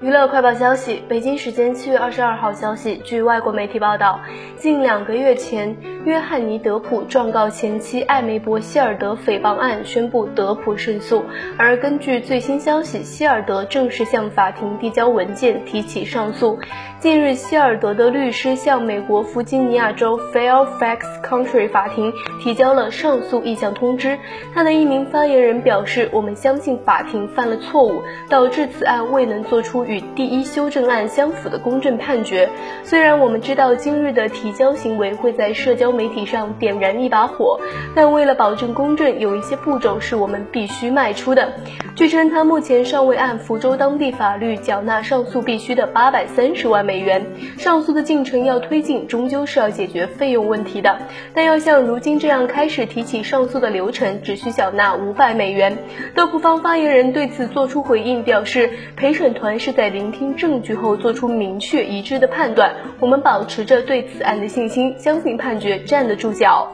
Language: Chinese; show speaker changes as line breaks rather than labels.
娱乐快报消息：北京时间七月二十二号消息，据外国媒体报道，近两个月前，约翰尼·德普状告前妻艾梅伯·希尔德诽谤案，宣布德普胜诉。而根据最新消息，希尔德正式向法庭递交文件，提起上诉。近日，希尔德的律师向美国弗吉尼亚州 Fairfax County 法庭提交了上诉意向通知。他的一名发言人表示：“我们相信法庭犯了错误，导致此案未能做出。”与第一修正案相符的公正判决。虽然我们知道今日的提交行为会在社交媒体上点燃一把火，但为了保证公正，有一些步骤是我们必须迈出的。据称，他目前尚未按福州当地法律缴纳上诉必须的八百三十万美元。上诉的进程要推进，终究是要解决费用问题的。但要像如今这样开始提起上诉的流程，只需缴纳五百美元。德普方发言人对此作出回应，表示陪审团是。在聆听证据后做出明确一致的判断，我们保持着对此案的信心，相信判决站得住脚。